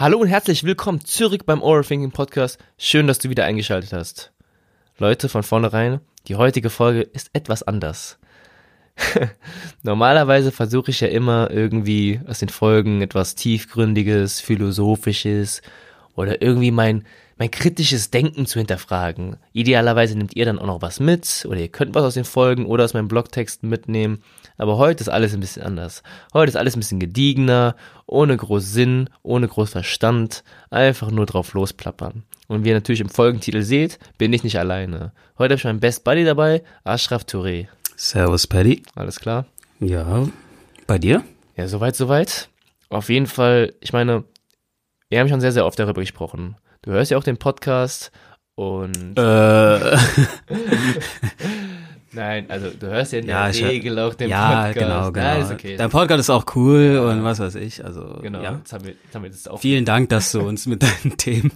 Hallo und herzlich willkommen zurück beim Overthinking Podcast. Schön, dass du wieder eingeschaltet hast. Leute, von vornherein, die heutige Folge ist etwas anders. Normalerweise versuche ich ja immer irgendwie aus den Folgen etwas tiefgründiges, philosophisches oder irgendwie mein mein kritisches Denken zu hinterfragen. Idealerweise nehmt ihr dann auch noch was mit oder ihr könnt was aus den Folgen oder aus meinen Blogtexten mitnehmen. Aber heute ist alles ein bisschen anders. Heute ist alles ein bisschen gediegener, ohne groß Sinn, ohne groß Verstand, einfach nur drauf losplappern. Und wie ihr natürlich im Folgentitel seht, bin ich nicht alleine. Heute habe ich meinen Best Buddy dabei, Ashraf Touré. Servus, Paddy. Alles klar? Ja, bei dir? Ja, soweit, soweit. Auf jeden Fall, ich meine, wir haben schon sehr, sehr oft darüber gesprochen. Du hörst ja auch den Podcast und. Äh. Nein, also du hörst ja in Ja, der Regel auch den ja, Podcast. genau, genau. Nein, ist okay. Dein Podcast ist auch cool und was weiß ich. Also, genau, ja. jetzt haben wir, jetzt haben wir das auch. Vielen Dank, dass du uns mit deinen Themen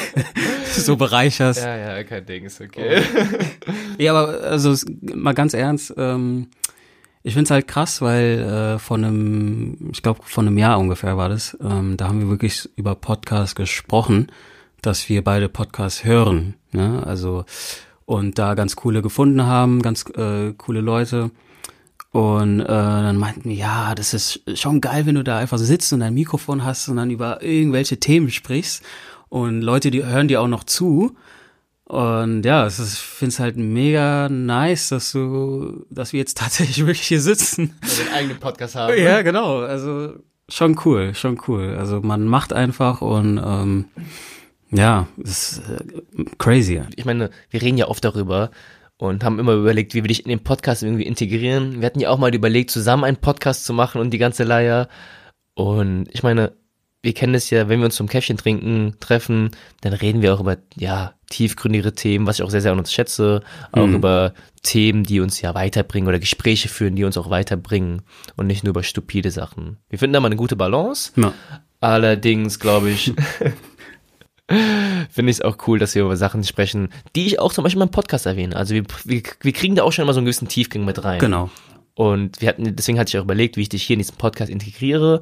so bereicherst. Ja, ja, kein Ding, ist okay. Ja, aber also es- mal ganz ernst, ähm, ich find's halt krass, weil äh, von einem, ich glaube von einem Jahr ungefähr war das, ähm, da haben wir wirklich über Podcasts gesprochen, dass wir beide Podcasts hören. Ne? Also und da ganz coole gefunden haben, ganz äh, coole Leute. Und äh, dann meinten wir, ja, das ist schon geil, wenn du da einfach sitzt und ein Mikrofon hast und dann über irgendwelche Themen sprichst. Und Leute, die hören dir auch noch zu. Und ja, es ist, ich finde es halt mega nice, dass du, dass wir jetzt tatsächlich wirklich hier sitzen. Wenn wir den eigenen Podcast haben. Ja, genau. Also schon cool, schon cool. Also man macht einfach und ähm, ja, es ist äh, crazy. Ich meine, wir reden ja oft darüber und haben immer überlegt, wie wir dich in den Podcast irgendwie integrieren. Wir hatten ja auch mal überlegt, zusammen einen Podcast zu machen und die ganze Leier. Und ich meine, wir kennen es ja, wenn wir uns zum Käffchen trinken treffen, dann reden wir auch über, ja, tiefgründigere Themen, was ich auch sehr, sehr an uns schätze. Auch Mhm. über Themen, die uns ja weiterbringen oder Gespräche führen, die uns auch weiterbringen und nicht nur über stupide Sachen. Wir finden da mal eine gute Balance. Ja. Allerdings, glaube ich, finde ich es auch cool, dass wir über Sachen sprechen, die ich auch zum Beispiel in meinem Podcast erwähne. Also wir, wir, wir kriegen da auch schon mal so einen gewissen Tiefgang mit rein. Genau. Und wir hatten, deswegen hatte ich auch überlegt, wie ich dich hier in diesen Podcast integriere.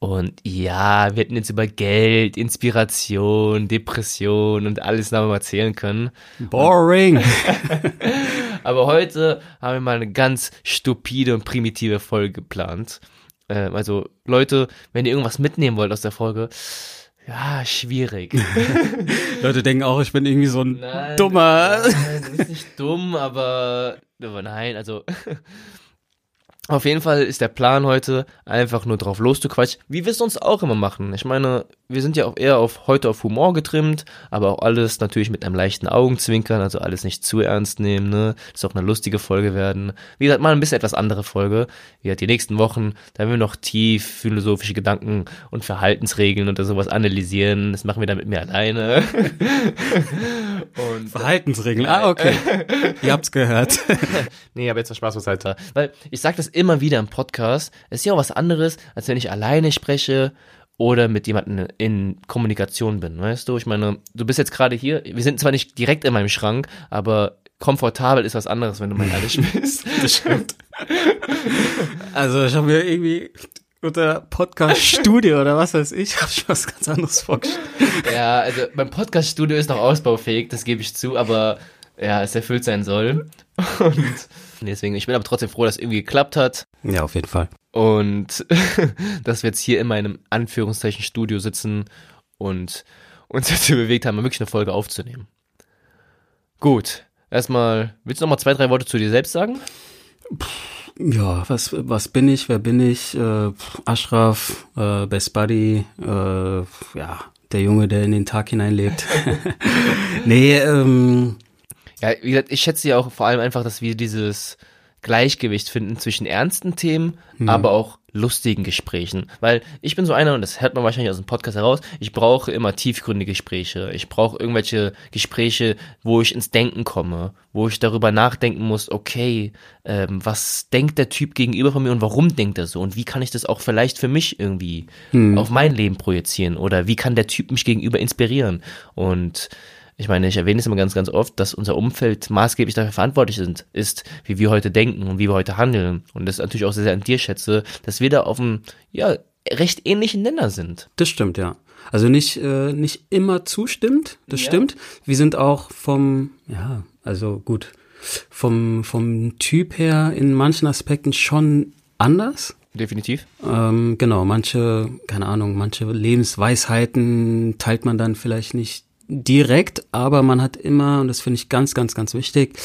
Und ja, wir hätten jetzt über Geld, Inspiration, Depression und alles noch mal erzählen können. Boring. Aber heute haben wir mal eine ganz stupide und primitive Folge geplant. Ähm, also Leute, wenn ihr irgendwas mitnehmen wollt aus der Folge, ja, schwierig. Leute denken auch, ich bin irgendwie so ein Nein, dummer. Nein, du bist nicht dumm, aber, aber nein, also auf jeden Fall ist der Plan heute einfach nur drauf loszuquatschen, wie wir es sonst auch immer machen. Ich meine, wir sind ja auch eher auf heute auf Humor getrimmt, aber auch alles natürlich mit einem leichten Augenzwinkern, also alles nicht zu ernst nehmen, ne? Das soll auch eine lustige Folge werden. Wie gesagt, mal ein bisschen etwas andere Folge. Wie gesagt, die nächsten Wochen, da werden wir noch tief philosophische Gedanken und Verhaltensregeln oder sowas analysieren. Das machen wir dann mit mir alleine. und Verhaltensregeln. Ah, okay. Ihr habt's gehört. Nee, aber jetzt mal Spaß beiseite. Weil ich sage das immer wieder im Podcast. Ist ja auch was anderes, als wenn ich alleine spreche oder mit jemandem in Kommunikation bin. Weißt du, ich meine, du bist jetzt gerade hier. Wir sind zwar nicht direkt in meinem Schrank, aber komfortabel ist was anderes, wenn du mal ehrlich bist. Das stimmt. Also ich habe mir irgendwie unter Podcast-Studio oder was weiß ich, habe ich was ganz anderes vorgestellt. ja, also mein Podcast-Studio ist noch ausbaufähig, das gebe ich zu, aber ja, es erfüllt sein soll. Und deswegen, ich bin aber trotzdem froh, dass es irgendwie geklappt hat. Ja, auf jeden Fall. Und dass wir jetzt hier in meinem Anführungszeichen Studio sitzen und uns dazu bewegt haben, wirklich eine Folge aufzunehmen. Gut, erstmal, willst du noch mal zwei, drei Worte zu dir selbst sagen? Ja, was, was bin ich, wer bin ich? Äh, Ashraf, äh, Best Buddy, äh, ja, der Junge, der in den Tag hineinlebt. nee, ähm, Ja, wie gesagt, ich schätze ja auch vor allem einfach, dass wir dieses Gleichgewicht finden zwischen ernsten Themen, aber auch lustigen Gesprächen. Weil ich bin so einer, und das hört man wahrscheinlich aus dem Podcast heraus, ich brauche immer tiefgründige Gespräche. Ich brauche irgendwelche Gespräche, wo ich ins Denken komme, wo ich darüber nachdenken muss, okay, ähm, was denkt der Typ gegenüber von mir und warum denkt er so? Und wie kann ich das auch vielleicht für mich irgendwie hm. auf mein Leben projizieren? Oder wie kann der Typ mich gegenüber inspirieren? Und ich meine, ich erwähne es immer ganz, ganz oft, dass unser Umfeld maßgeblich dafür verantwortlich sind, ist, wie wir heute denken und wie wir heute handeln. Und das natürlich auch sehr, sehr an dir schätze, dass wir da auf einem, ja, recht ähnlichen Nenner sind. Das stimmt, ja. Also nicht, äh, nicht immer zustimmt, das ja. stimmt. Wir sind auch vom, ja, also gut, vom, vom Typ her in manchen Aspekten schon anders. Definitiv. Ähm, genau, manche, keine Ahnung, manche Lebensweisheiten teilt man dann vielleicht nicht direkt, aber man hat immer, und das finde ich ganz, ganz, ganz wichtig,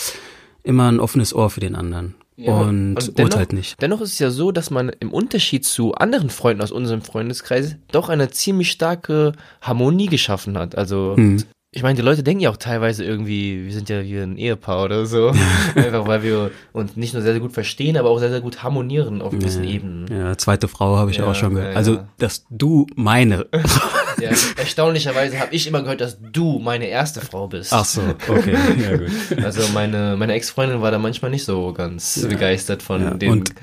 immer ein offenes Ohr für den anderen. Ja, und, und dennoch, urteilt nicht. Dennoch ist es ja so, dass man im Unterschied zu anderen Freunden aus unserem Freundeskreis doch eine ziemlich starke Harmonie geschaffen hat. Also hm ich meine, die Leute denken ja auch teilweise irgendwie, wir sind ja wie ein Ehepaar oder so. Einfach weil wir uns nicht nur sehr, sehr gut verstehen, aber auch sehr, sehr gut harmonieren auf gewissen ja, Ebenen. Ja, zweite Frau habe ich ja, auch schon gehört. Also, dass du meine. ja, erstaunlicherweise habe ich immer gehört, dass du meine erste Frau bist. Ach so, okay, ja gut. Also meine, meine Ex-Freundin war da manchmal nicht so ganz begeistert von ja, dem. Und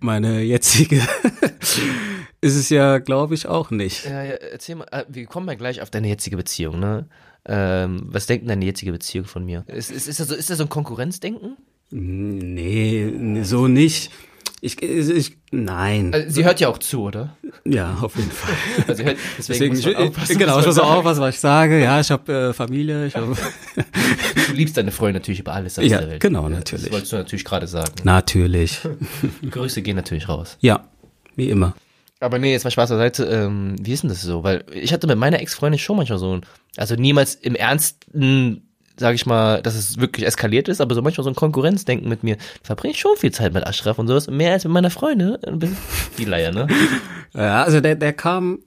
meine jetzige ist es ja, glaube ich, auch nicht. Ja, ja, erzähl mal, äh, wir kommen ja gleich auf deine jetzige Beziehung, ne? Ähm, was denkt deine jetzige Beziehung von mir? Ist, ist, ist, das, so, ist das so ein Konkurrenzdenken? Nee, so nicht. Ich, ich, nein. Also sie hört ja auch zu, oder? Ja, auf jeden Fall. Also hört, deswegen, deswegen muss ich, genau, ich muss auch aufpassen, was ich sage. Ja, ich habe äh, Familie. Ich hab du liebst deine Freundin natürlich über alles auf ja, der Welt. genau, natürlich. Das wolltest du natürlich gerade sagen. Natürlich. Grüße gehen natürlich raus. Ja, wie immer. Aber nee, jetzt mal Spaß beiseite. Ähm, wie ist denn das so? Weil ich hatte mit meiner Ex-Freundin schon manchmal so ein, also niemals im Ernsten, sag ich mal, dass es wirklich eskaliert ist, aber so manchmal so ein Konkurrenzdenken mit mir. Verbringe ich schon viel Zeit mit Ashraf und sowas, mehr als mit meiner Freundin. Die Leier, ne? Ja, also der, der kam,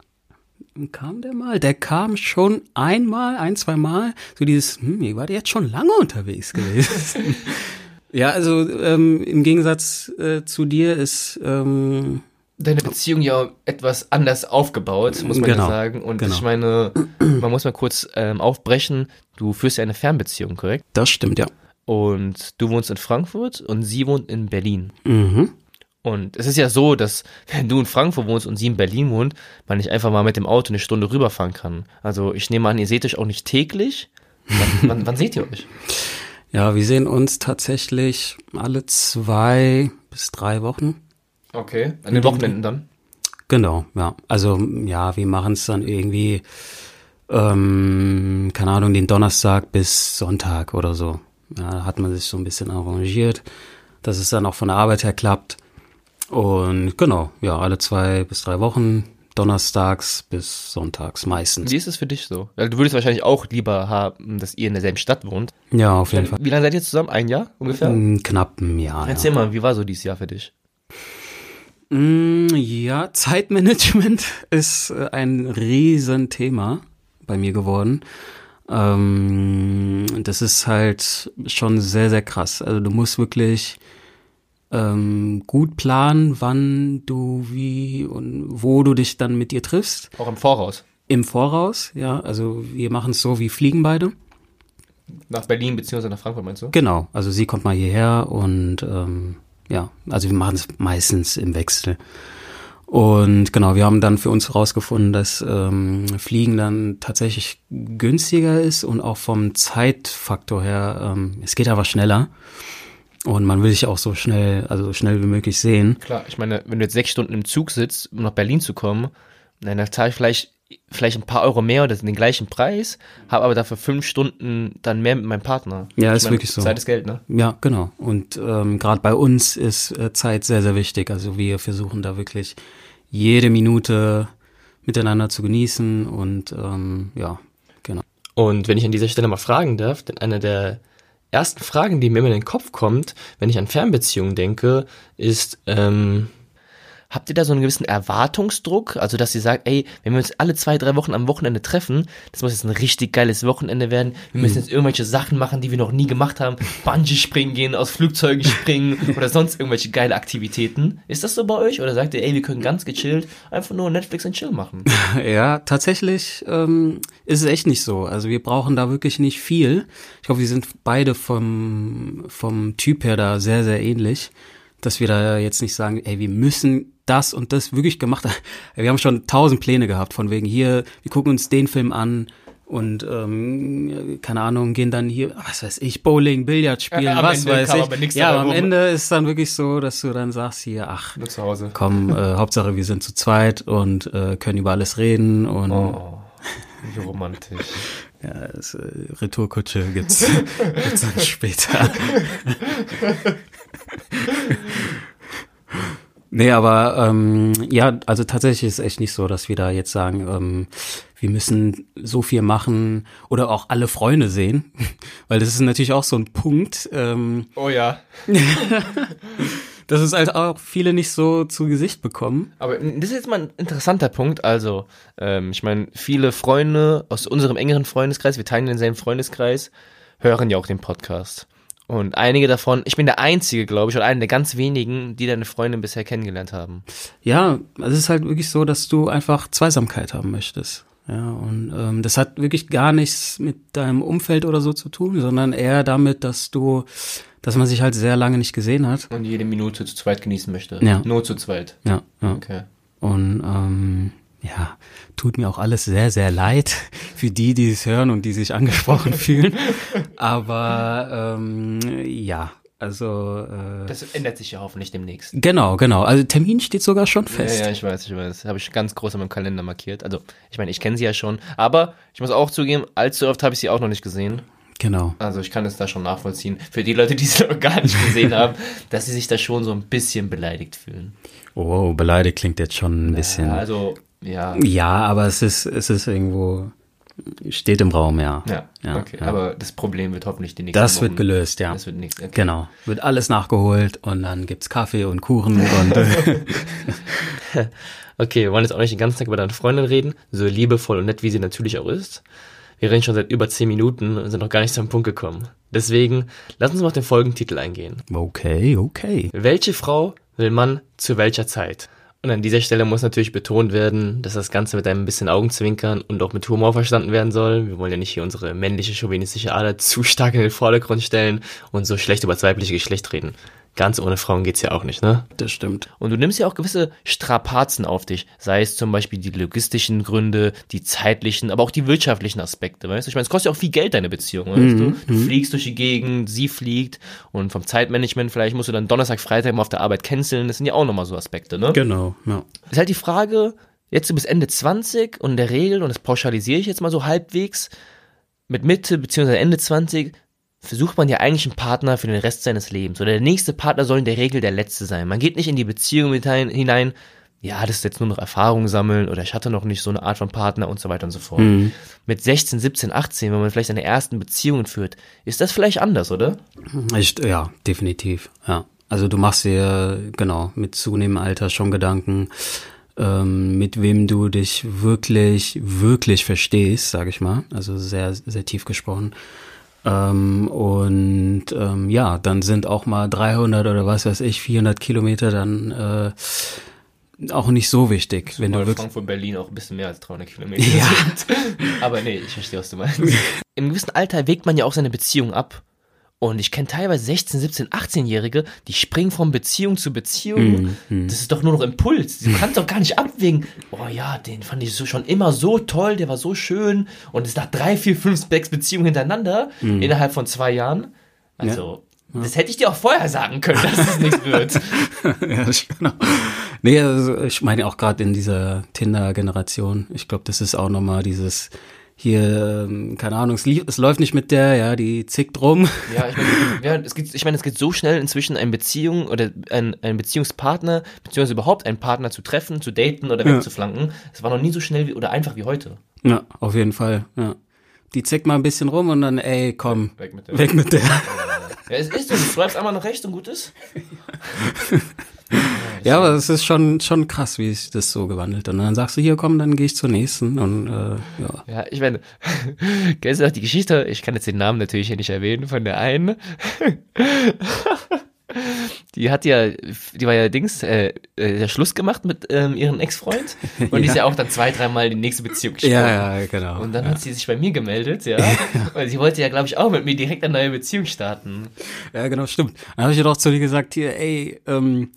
kam der mal? Der kam schon einmal, ein, zwei Mal. So dieses, hm, ihr wart jetzt schon lange unterwegs gewesen. ja, also ähm, im Gegensatz äh, zu dir ist ähm, deine Beziehung ja etwas anders aufgebaut, muss man genau, ja sagen. Und genau. ich meine, man muss mal kurz ähm, aufbrechen, du führst ja eine Fernbeziehung, korrekt? Das stimmt, ja. Und du wohnst in Frankfurt und sie wohnt in Berlin. Mhm. Und es ist ja so, dass wenn du in Frankfurt wohnst und sie in Berlin wohnt, man nicht einfach mal mit dem Auto eine Stunde rüberfahren kann. Also ich nehme an, ihr seht euch auch nicht täglich. Wann, wann, wann seht ihr euch? Ja, wir sehen uns tatsächlich alle zwei bis drei Wochen. Okay, an den Wochenenden dann? Genau, ja. Also ja, wir machen es dann irgendwie, ähm, keine Ahnung, den Donnerstag bis Sonntag oder so. Ja, da hat man sich so ein bisschen arrangiert, dass es dann auch von der Arbeit her klappt. Und genau, ja, alle zwei bis drei Wochen, donnerstags bis sonntags meistens. Wie ist es für dich so? Du würdest wahrscheinlich auch lieber haben, dass ihr in derselben Stadt wohnt. Ja, auf jeden Fall. Wie lange seid ihr zusammen? Ein Jahr ungefähr? Knapp ein Jahr. Erzähl ja. mal, wie war so dieses Jahr für dich? Mm, ja, Zeitmanagement ist äh, ein Riesenthema bei mir geworden. Ähm, das ist halt schon sehr, sehr krass. Also du musst wirklich ähm, gut planen, wann du wie und wo du dich dann mit ihr triffst. Auch im Voraus. Im Voraus, ja. Also wir machen es so, wir fliegen beide. Nach Berlin beziehungsweise nach Frankfurt meinst du? Genau. Also sie kommt mal hierher und ähm, ja, also wir machen es meistens im Wechsel. Und genau, wir haben dann für uns herausgefunden, dass ähm, Fliegen dann tatsächlich günstiger ist und auch vom Zeitfaktor her, ähm, es geht aber schneller. Und man will sich auch so schnell, also so schnell wie möglich sehen. Klar, ich meine, wenn du jetzt sechs Stunden im Zug sitzt, um nach Berlin zu kommen, dann zahle ich vielleicht vielleicht ein paar Euro mehr oder den gleichen Preis, habe aber dafür fünf Stunden dann mehr mit meinem Partner. Ja, ich ist meine, wirklich so. Zeit ist Geld, ne? Ja, genau. Und ähm, gerade bei uns ist äh, Zeit sehr, sehr wichtig. Also wir versuchen da wirklich jede Minute miteinander zu genießen und ähm, ja, genau. Und wenn ich an dieser Stelle mal fragen darf, denn eine der ersten Fragen, die mir in den Kopf kommt, wenn ich an Fernbeziehungen denke, ist, ähm, habt ihr da so einen gewissen Erwartungsdruck? Also, dass ihr sagt, ey, wenn wir uns alle zwei, drei Wochen am Wochenende treffen, das muss jetzt ein richtig geiles Wochenende werden. Wir müssen jetzt irgendwelche Sachen machen, die wir noch nie gemacht haben. Bungee springen gehen, aus Flugzeugen springen oder sonst irgendwelche geile Aktivitäten. Ist das so bei euch? Oder sagt ihr, ey, wir können ganz gechillt einfach nur Netflix und Chill machen? Ja, tatsächlich ähm, ist es echt nicht so. Also wir brauchen da wirklich nicht viel. Ich glaube, wir sind beide vom, vom Typ her da sehr, sehr ähnlich, dass wir da jetzt nicht sagen, ey, wir müssen das und das wirklich gemacht. Wir haben schon tausend Pläne gehabt, von wegen hier, wir gucken uns den Film an und ähm, keine Ahnung, gehen dann hier, was weiß ich, Bowling, Billard spielen, Ja, was Ende weiß ich. aber ja, dabei am rum. Ende ist dann wirklich so, dass du dann sagst hier, ach, komm, äh, Hauptsache wir sind zu zweit und äh, können über alles reden und Oh, wie romantisch. ja, das, äh, Retourkutsche gibt's, gibt's dann später. Nee, aber ähm, ja, also tatsächlich ist es echt nicht so, dass wir da jetzt sagen, ähm, wir müssen so viel machen oder auch alle Freunde sehen, weil das ist natürlich auch so ein Punkt. Ähm, Oh ja. dass es halt auch viele nicht so zu Gesicht bekommen. Aber das ist jetzt mal ein interessanter Punkt. Also, ähm, ich meine, viele Freunde aus unserem engeren Freundeskreis, wir teilen denselben Freundeskreis, hören ja auch den Podcast. Und einige davon, ich bin der Einzige, glaube ich, oder einer der ganz wenigen, die deine Freundin bisher kennengelernt haben. Ja, es ist halt wirklich so, dass du einfach Zweisamkeit haben möchtest. Ja, und ähm, das hat wirklich gar nichts mit deinem Umfeld oder so zu tun, sondern eher damit, dass du, dass man sich halt sehr lange nicht gesehen hat. Und jede Minute zu zweit genießen möchte. Ja. Nur zu zweit. Ja, ja. Okay. Und ähm, ja, tut mir auch alles sehr, sehr leid für die, die es hören und die sich angesprochen fühlen. Aber ähm, ja, also äh, Das ändert sich ja hoffentlich demnächst. genau, genau. Also Termin steht sogar schon Ja, fest. ja, ich weiß, ich weiß. Habe ich ganz groß in meinem Kalender markiert. Also, ich meine, ich kenne sie ja schon. Aber ich muss auch zugeben, allzu oft habe ich sie auch noch nicht gesehen. Genau. Also ich kann es da schon nachvollziehen. Für die Leute, die sie noch gar nicht gesehen haben, dass sie sich da schon so ein bisschen beleidigt fühlen. Oh, beleidigt klingt jetzt schon ein bisschen. Ja, also, ja. Ja, aber es ist, es ist irgendwo, steht im Raum, ja. Ja, Ja, okay. ja. Aber das Problem wird hoffentlich die nächsten Das wird Wochen- gelöst, ja. Das wird nichts. Okay. Genau. Wird alles nachgeholt und dann gibt's Kaffee und Kuchen und Okay, wir wollen jetzt auch nicht den ganzen Tag über deine Freundin reden, so liebevoll und nett, wie sie natürlich auch ist. Wir reden schon seit über zehn Minuten und sind noch gar nicht zum Punkt gekommen. Deswegen, lass uns mal auf den Folgentitel eingehen. okay, okay. Welche Frau will man zu welcher Zeit? Und an dieser Stelle muss natürlich betont werden, dass das Ganze mit einem bisschen Augenzwinkern und auch mit Humor verstanden werden soll. Wir wollen ja nicht hier unsere männliche chauvinistische Ader zu stark in den Vordergrund stellen und so schlecht über das weibliche Geschlecht reden. Ganz ohne Frauen geht's ja auch nicht, ne? Das stimmt. Und du nimmst ja auch gewisse Strapazen auf dich, sei es zum Beispiel die logistischen Gründe, die zeitlichen, aber auch die wirtschaftlichen Aspekte, weißt du? Ich meine, es kostet ja auch viel Geld, deine Beziehung, weißt du? Du fliegst durch die Gegend, sie fliegt und vom Zeitmanagement vielleicht musst du dann Donnerstag, Freitag mal auf der Arbeit canceln, das sind ja auch nochmal so Aspekte, ne? Genau, ja. Ist halt die Frage, jetzt du bist Ende 20 und in der Regel, und das pauschalisiere ich jetzt mal so halbwegs, mit Mitte bzw. Ende 20 versucht man ja eigentlich einen Partner für den Rest seines Lebens. Oder der nächste Partner soll in der Regel der letzte sein. Man geht nicht in die Beziehung hinein, ja, das ist jetzt nur noch Erfahrung sammeln oder ich hatte noch nicht so eine Art von Partner und so weiter und so fort. Mit 16, 17, 18, wenn man vielleicht seine ersten Beziehungen führt, ist das vielleicht anders, oder? Ich, ja, definitiv, ja. Also du machst dir, genau, mit zunehmendem Alter schon Gedanken, ähm, mit wem du dich wirklich, wirklich verstehst, sage ich mal. Also sehr, sehr tief gesprochen. Ähm, und ähm, ja, dann sind auch mal 300 oder was weiß ich, 400 Kilometer dann äh, auch nicht so wichtig, wenn du wirklich Frankfurt Berlin auch ein bisschen mehr als 300 Kilometer Ja. sind. Aber nee, ich verstehe, was du meinst. Im gewissen Alter wägt man ja auch seine Beziehung ab. Und ich kenne teilweise 16, 17, 18-Jährige, die springen von Beziehung zu Beziehung. Mhm, Das ist doch nur noch Impuls. Du kannst doch gar nicht abwägen. Oh ja, den fand ich so schon immer so toll, der war so schön. Und es da drei, vier, fünf, sechs Beziehungen hintereinander Mhm. innerhalb von zwei Jahren. Also, das hätte ich dir auch vorher sagen können, dass es nichts wird. ja, genau. Nee, also ich meine auch gerade in dieser Tinder-Generation. Ich glaube, das ist auch nochmal dieses hier, ähm, keine Ahnung, es, lief, es läuft nicht mit der, ja, die zickt rum. Ja, ich meine, ja, es geht, ich meine, es geht so schnell inzwischen eine Beziehung oder ein, ein Beziehungspartner, beziehungsweise überhaupt einen Partner zu treffen, zu daten oder Ja. wegzuflanken. Es war noch nie so schnell wie, oder einfach wie heute. Ja, auf jeden Fall, ja. Die zickt mal ein bisschen rum und dann, ey, komm, Weg mit der. weg mit der. Ja, es ist so, du swipes einmal nach rechts und gut ist. Ja, aber es ist schon, schon krass, wie sich das so gewandelt. hat. Und dann sagst du, hier komm, dann gehe ich zur nächsten und äh, ja. Ja, ich meine, kennst du noch die Geschichte? Ich kann jetzt den Namen natürlich hier nicht erwähnen von der einen. Die hat ja, die war ja Dings, äh, äh, der Schluss gemacht mit ähm, ihrem Ex-Freund und die ist ja auch dann zwei, dreimal in die nächste Beziehung gesprungen. Ja, ja, genau. Und dann ja. hat sie sich bei mir gemeldet, ja. Weil sie wollte ja, glaube ich, auch mit mir direkt eine neue Beziehung starten. Ja, genau, stimmt. Dann habe ich ja doch zu dir gesagt, hier, ey, ähm,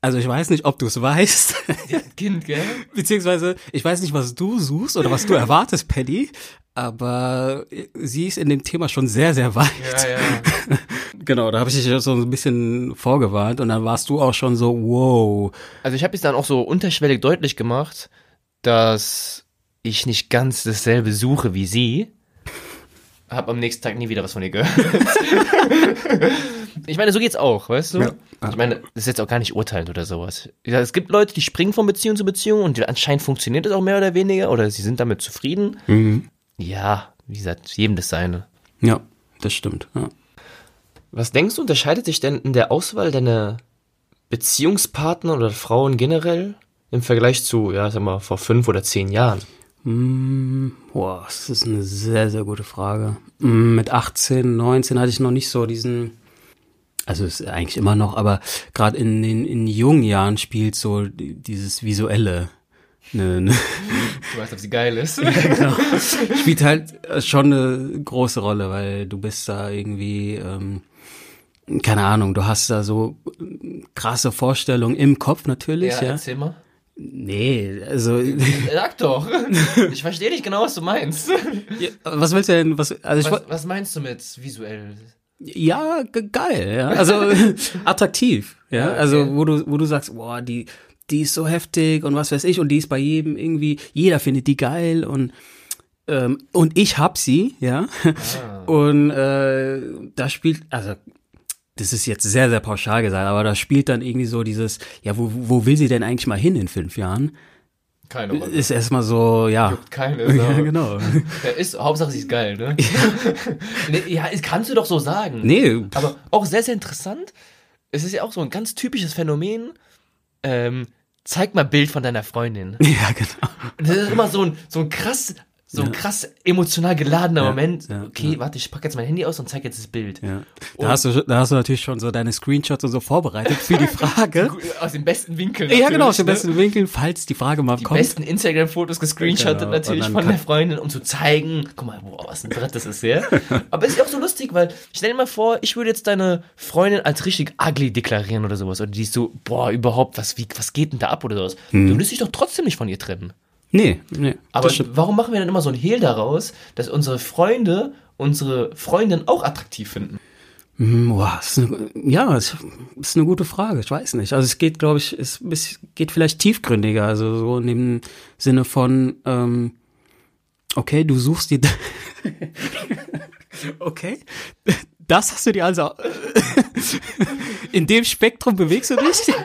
also ich weiß nicht, ob du es weißt, Ja, Kind, gell? beziehungsweise ich weiß nicht, was du suchst oder was du erwartest, Paddy, aber sie ist in dem Thema schon sehr, sehr weit. Ja, ja. Genau, da habe ich dich ja so ein bisschen vorgewarnt und dann warst du auch schon so, wow. Also ich habe es dann auch so unterschwellig deutlich gemacht, dass ich nicht ganz dasselbe suche wie sie. Hab am nächsten Tag nie wieder was von ihr gehört. ich meine, so geht's auch, weißt du? Ja. Ich meine, das ist jetzt auch gar nicht urteilend oder sowas. Es gibt Leute, die springen von Beziehung zu Beziehung und anscheinend funktioniert es auch mehr oder weniger oder sie sind damit zufrieden. Mhm. Ja, wie gesagt, jedem das seine. Ja, das stimmt. Ja. Was denkst du, unterscheidet sich denn in der Auswahl deiner Beziehungspartner oder Frauen generell im Vergleich zu, ja, sag mal, vor fünf oder zehn Jahren? Mm, boah, das ist eine sehr, sehr gute Frage. Mm, Mit 18, 19 hatte ich noch nicht so diesen, also ist eigentlich immer noch, aber gerade in den in jungen Jahren spielt so die- dieses visuelle ne, ne, Du weißt, ob sie geil ist. genau. spielt halt schon eine große Rolle, weil du bist da irgendwie, ähm, keine Ahnung, du hast da so krasse Vorstellungen im Kopf natürlich, Ja, ja. erzähl mal. Nee, also Sag doch. Ich verstehe nicht genau, was du meinst. was willst du denn, was, also Was, was meinst du mit visuell? Ja, ge- geil, ja. Also attraktiv, ja. Ja, okay. Also wo du, wo du sagst, boah, die, die ist so heftig und was weiß ich und die ist bei jedem irgendwie, jeder findet die geil und ähm, und ich hab sie, ja. Ah. Und äh, da spielt, also das ist jetzt sehr, sehr pauschal gesagt, aber da spielt dann irgendwie so dieses, ja, wo, wo will sie denn eigentlich mal hin in fünf Jahren? Keine Rolle. Ist erstmal so, ja. Juckt keine Ja, Sau. genau. Ja, ist, Hauptsache sie ist geil, ne? nee, ja, kannst du doch so sagen. Nee, Aber auch sehr, sehr interessant. Es ist ja auch so ein ganz typisches Phänomen. Ähm, zeig mal Bild von deiner Freundin. ja, genau. Das ist immer so ein, so ein krass, so ein krass emotional geladener Moment. okay, warte, ich pack jetzt mein Handy aus und zeig jetzt das Bild. Und- Da hast, du, da hast du natürlich schon so deine Screenshots und so vorbereitet für die Frage. Aus dem besten Winkel. ja, genau, aus dem natürlich, ne? besten Winkel, falls die Frage mal Die kommt. besten Instagram-Fotos gescreenshottet Genau, natürlich von der Freundin, um zu zeigen, guck mal, boah, was ein Brett das ist, ja. Aber es ist ja auch so lustig, weil stell dir mal vor, ich würde jetzt deine Freundin als richtig ugly deklarieren oder sowas. Und die ist so, boah, überhaupt, was, wie, was geht denn da ab oder sowas. Hm. Du würdest dich doch trotzdem nicht von ihr trennen. Nee, nee. Aber das warum machen wir dann immer so ein Hehl daraus, dass unsere Freunde unsere Freundin auch attraktiv finden? Hm, Boah, ist eine, ja, es ist eine gute Frage. Ich weiß nicht. Also es geht, glaube ich, es es geht vielleicht tiefgründiger. Also so in dem Sinne von, ähm, okay, du suchst die. okay, das hast du dir also. in dem Spektrum bewegst du dich.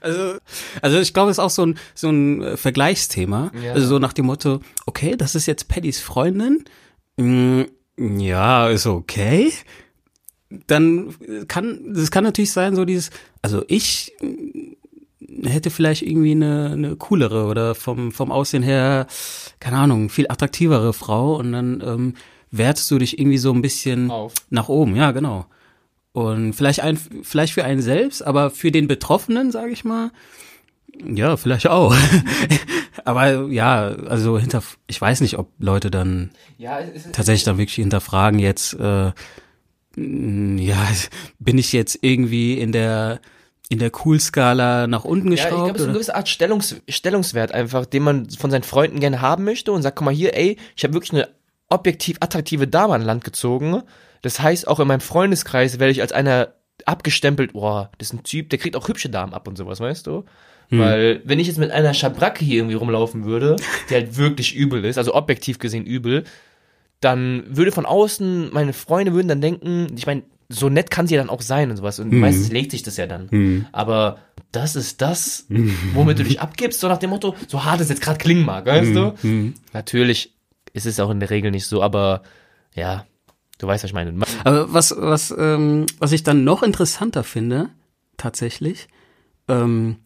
Also, also ich glaube, es ist auch so ein, so ein äh, Vergleichsthema. Ja. Also so nach dem Motto, okay, das ist jetzt Paddys Freundin. Mm, ja, ist okay. Dann kann, das kann natürlich sein, so dieses, also ich mm, hätte vielleicht irgendwie eine, eine coolere oder vom, vom Aussehen her, keine Ahnung, viel attraktivere Frau und dann ähm, wertest du dich irgendwie so ein bisschen Auf. nach oben, ja, genau. Und vielleicht ein, vielleicht für einen selbst, aber für den Betroffenen, sage ich mal, ja, vielleicht auch. aber ja, also hinter, ich weiß nicht, ob Leute dann Ja, tatsächlich dann wirklich hinterfragen jetzt, äh, ja, bin ich jetzt irgendwie in der in der Cool-Skala nach unten Ja, ich geschraubt? glaube, es ist eine gewisse Art Stellungs Stellungswert einfach, den man von seinen Freunden gerne haben möchte und sagt, guck mal hier, ey, ich habe wirklich eine objektiv attraktive Dame an Land gezogen. Das heißt, auch in meinem Freundeskreis werde ich als einer abgestempelt, boah, das ist ein Typ, der kriegt auch hübsche Damen ab und sowas, weißt du? Weil, wenn ich jetzt mit einer Schabracke hier irgendwie rumlaufen würde, die halt wirklich übel ist, also objektiv gesehen übel, dann würde von außen, meine Freunde würden dann denken, ich meine, so nett kann sie ja dann auch sein und sowas. Und meistens legt sich das ja dann. Aber das ist das, womit du dich abgibst, so nach dem Motto, so hart es jetzt gerade klingen mag, weißt du? Natürlich ist es auch in der Regel nicht so, aber ja, Du weißt, was ich meine. Aber was, was, ähm, was ich dann noch interessanter finde, tatsächlich, ähm,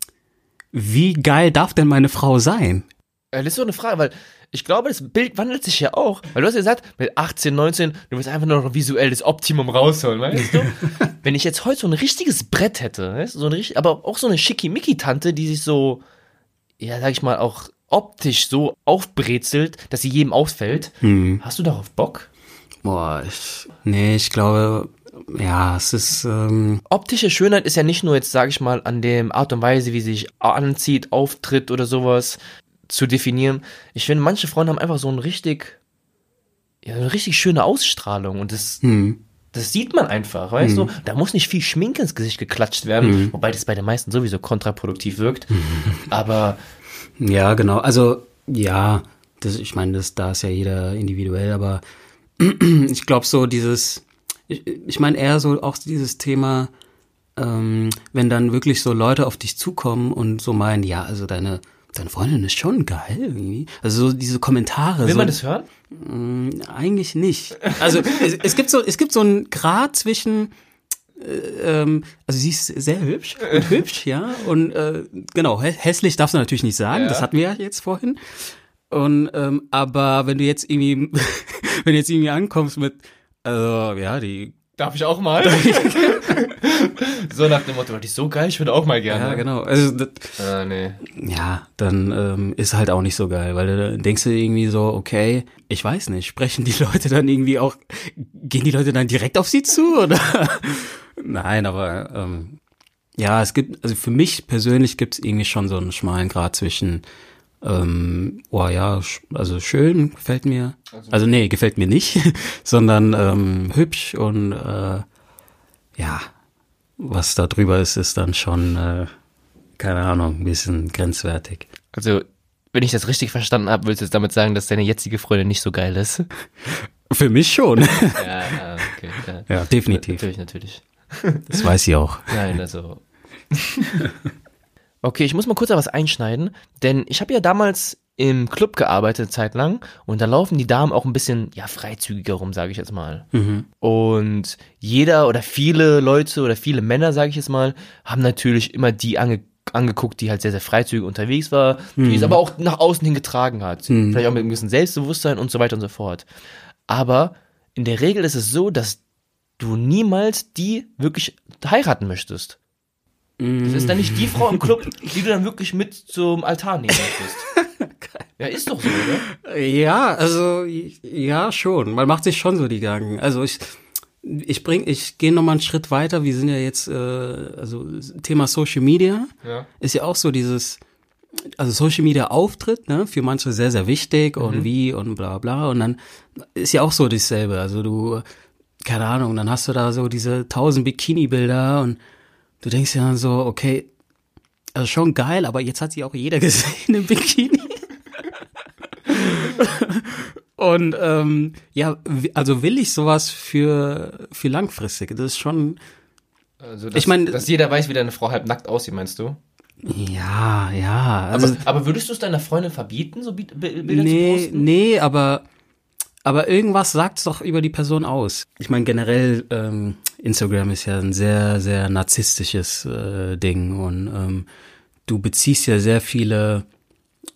wie geil darf denn meine Frau sein? Äh, Das ist so eine Frage, weil ich glaube, das Bild wandelt sich ja auch. Weil du hast ja gesagt, mit 18, 19, du willst einfach nur noch visuell das Optimum rausholen, weißt du? Wenn ich jetzt heute so ein richtiges Brett hätte, weißt du, so ein richtig, aber auch so eine Schickimicki-Tante, die sich so, ja, sag ich mal, auch optisch so aufbrezelt, dass sie jedem ausfällt. Hast du darauf Bock? Boah, ich, nee, ich glaube, ja, es ist, ähm, Optische Schönheit ist ja nicht nur jetzt, sag ich mal, an dem Art und Weise, wie sie sich anzieht, auftritt oder sowas zu definieren. Ich finde, manche Frauen haben einfach so ein richtig, ja, eine richtig schöne Ausstrahlung und das, hm, das sieht man einfach, weißt du? Da muss nicht viel Schminke ins Gesicht geklatscht werden, wobei das bei den meisten sowieso kontraproduktiv wirkt. Aber ja, genau. Also, ja, das, ich meine, das, da ist ja jeder individuell, aber ich glaube so dieses, ich, ich meine eher so auch dieses Thema, ähm, wenn dann wirklich so Leute auf dich zukommen und so meinen, ja, also deine, deine Freundin ist schon geil irgendwie. Also so diese Kommentare. will so, man das hören? Eigentlich nicht. Also es, es gibt so, es gibt so einen Grad zwischen, äh, ähm, also sie ist sehr hübsch und hübsch, ja. Und äh, genau, hä- hässlich darfst du natürlich nicht sagen, Ja. das hatten wir ja jetzt vorhin. Und ähm, aber wenn du jetzt irgendwie, wenn du jetzt irgendwie ankommst mit, also ja, die, Darf ich auch mal? so nach dem Motto, die ist so geil, ich würde auch mal gerne. ja genau, also das, Ah, nee. ja, dann ähm, ist halt auch nicht so geil, weil du denkst du irgendwie so, okay, ich weiß nicht, sprechen die Leute dann irgendwie auch, gehen die Leute dann direkt auf sie zu oder? Nein, aber ähm, ja, es gibt, also für mich persönlich gibt es irgendwie schon so einen schmalen Grad zwischen, ähm, oh ja, also schön, gefällt mir, also nee, gefällt mir nicht, sondern ähm, hübsch und äh, ja, was da drüber ist, ist dann schon, äh, keine Ahnung, ein bisschen grenzwertig. Also, wenn ich das richtig verstanden habe, willst du jetzt damit sagen, dass deine jetzige Freundin nicht so geil ist? Für mich schon. ja, ja, okay. Ja, ja, definitiv. Natürlich, natürlich. Das weiß sie auch. Nein, also. Okay, ich muss mal kurz da was einschneiden, denn ich habe ja damals im Club gearbeitet zeitlang und da laufen die Damen auch ein bisschen ja freizügiger rum, sage ich jetzt mal. Und jeder oder viele Leute oder viele Männer, sage ich jetzt mal, haben natürlich immer die ange angeguckt, die halt sehr, sehr freizügig unterwegs war, die es aber auch nach außen hin getragen hat. Vielleicht auch mit einem gewissen Selbstbewusstsein und so weiter und so fort. Aber in der Regel ist es so, dass du niemals die wirklich heiraten möchtest. Das ist dann nicht die Frau im Club, die du dann wirklich mit zum Altar nehmen möchtest. Ja, ist doch so, oder? Ja, also ja schon. Man macht sich schon so die Gedanken. Also ich ich bring, ich gehe noch mal einen Schritt weiter. Wir sind ja jetzt, äh, also Thema Social Media Ja. ist ja auch so dieses, also Social Media Auftritt, ne, für manche sehr sehr wichtig und wie und bla bla und dann ist ja auch so dasselbe. Also du, keine Ahnung, dann hast du da so diese tausend Bikini-Bilder und du denkst ja so, okay, also schon geil, aber jetzt hat sie auch jeder gesehen im Bikini. Und ähm, ja, also will ich sowas für für langfristig. Das ist schon Also, dass, Ich mein- dass jeder weiß, wie deine Frau halb nackt aussieht, meinst du? ja, ja. Also, Aber, aber würdest du es deiner Freundin verbieten, so Bi- Bi- Bilder zu nee, posten? nee, aber aber irgendwas sagt's doch über die Person aus. Ich meine generell ähm, Instagram ist ja ein sehr sehr narzisstisches äh, Ding und ähm, du beziehst ja sehr viele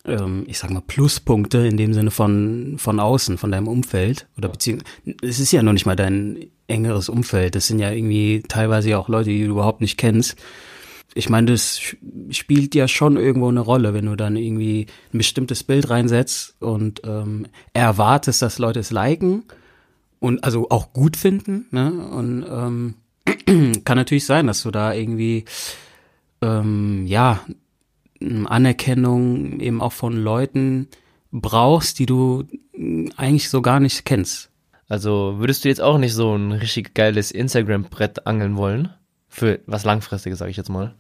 ähm, ich sag mal, Pluspunkte in dem Sinne von, von außen, von deinem Umfeld. Oder beziehungsweise, es ist ja noch nicht mal dein engeres Umfeld. Das sind ja irgendwie teilweise ja auch Leute, die du überhaupt nicht kennst. Ich meine, das spielt ja schon irgendwo eine Rolle, wenn du dann irgendwie ein bestimmtes Bild reinsetzt und ähm, erwartest, dass Leute es liken und also auch gut finden. Ne? Und ähm, kann natürlich sein, dass du da irgendwie ähm, ja Anerkennung eben auch von Leuten brauchst, die du eigentlich so gar nicht kennst. Also würdest du jetzt auch nicht so ein richtig geiles Instagram-Brett angeln wollen? Für was Langfristiges, sage ich jetzt mal.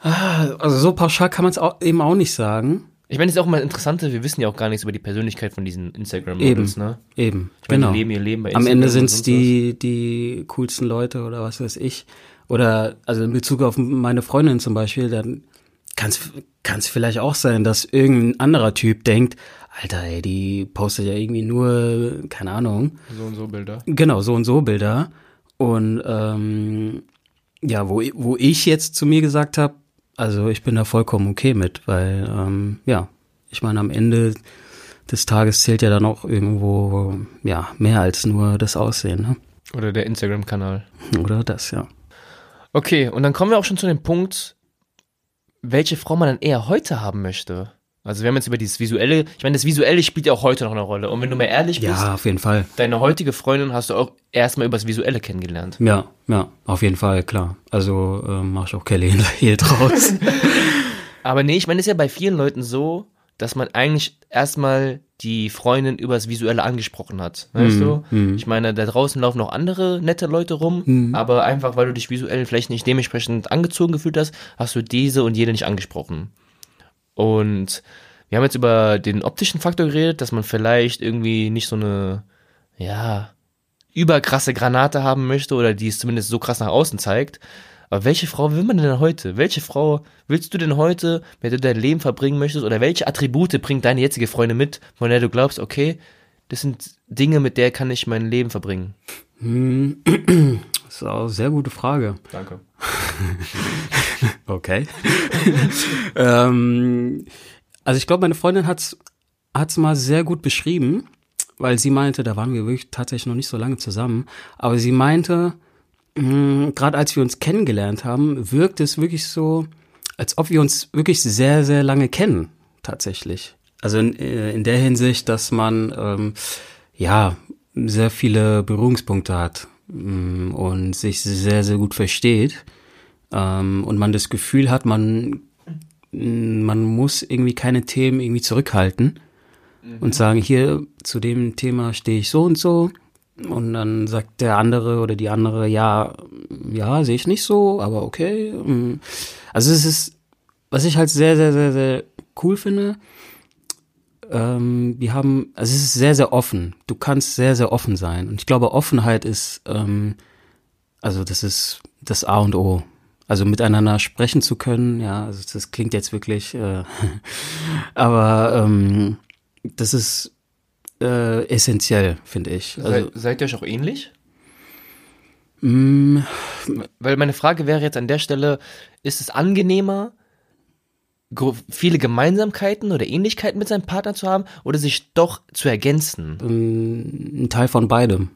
Also so pauschal kann man es eben auch nicht sagen. Ich meine, es ist auch mal interessant, wir wissen ja auch gar nichts über die Persönlichkeit von diesen Instagram-Models, Eben. ne? Eben, Ich meine, genau. die leben ihr Leben bei Am Instagram Ende und sind es die, die coolsten Leute oder was weiß ich. Oder also in Bezug auf meine Freundin zum Beispiel, dann kann es vielleicht auch sein, dass irgendein anderer Typ denkt, Alter, ey, die postet ja irgendwie nur, keine Ahnung. So und so Bilder. Genau, so und so Bilder. Und ähm, ja, wo, wo ich jetzt zu mir gesagt habe, also ich bin da vollkommen okay mit, weil ähm, ja, ich meine, am Ende des Tages zählt ja dann auch irgendwo ja mehr als nur das Aussehen, ne? Oder der Instagram-Kanal. Oder das, ja. Okay, und dann kommen wir auch schon zu dem Punkt, welche Frau man dann eher heute haben möchte. Also wir haben jetzt über dieses Visuelle, ich meine, das Visuelle spielt ja auch heute noch eine Rolle. Und wenn du mal ehrlich bist, Ja, auf jeden Fall. deine heutige Freundin hast du auch erstmal übers Visuelle kennengelernt. Ja, ja, auf jeden Fall, klar. Also ähm, mach ich auch Kelly Hill draus. Aber nee, ich meine, es ist ja bei vielen Leuten so, dass man eigentlich erstmal die Freundin übers Visuelle angesprochen hat. Weißt du? Ich meine, da draußen laufen noch andere nette Leute rum, aber einfach, weil du dich visuell vielleicht nicht dementsprechend angezogen gefühlt hast, hast du diese und jene nicht angesprochen. Und wir haben jetzt über den optischen Faktor geredet, dass man vielleicht irgendwie nicht so eine, ja, überkrasse Granate haben möchte oder die es zumindest so krass nach außen zeigt. Aber welche Frau will man denn heute? Welche Frau willst du denn heute, mit der du dein Leben verbringen möchtest? Oder welche Attribute bringt deine jetzige Freundin mit, von der du glaubst, okay, das sind Dinge, mit der kann ich mein Leben verbringen? Das ist auch eine sehr gute Frage. Danke. Okay. ähm, also ich glaube, meine Freundin hat's hat's mal sehr gut beschrieben, weil sie meinte, da waren wir wirklich tatsächlich noch nicht so lange zusammen, aber sie meinte, gerade als wir uns kennengelernt haben, wirkt es wirklich so, als ob wir uns wirklich sehr, sehr lange kennen, tatsächlich. Also in, äh, in der Hinsicht, dass man ähm, ja sehr viele Berührungspunkte hat und sich sehr, sehr gut versteht ähm, und man das Gefühl hat, man, man muss irgendwie keine Themen irgendwie zurückhalten und sagen, hier zu dem Thema stehe ich so und so. Und dann sagt der andere oder die andere, ja, ja, sehe ich nicht so, aber okay. Mm. Also es ist, was ich halt sehr, sehr, sehr, sehr cool finde, ähm, wir haben, also es ist sehr, sehr offen. Du kannst sehr, sehr offen sein. Und ich glaube, Offenheit ist, ähm, also das ist das A und O. Also miteinander sprechen zu können, ja, also das klingt jetzt wirklich, äh, aber ähm, das ist äh, essentiell, finde ich. Also, Sei, seid ihr euch auch ähnlich? mh, Weil meine Frage wäre jetzt an der Stelle, ist es angenehmer, viele Gemeinsamkeiten oder Ähnlichkeiten mit seinem Partner zu haben oder sich doch zu ergänzen? ein Teil von beidem.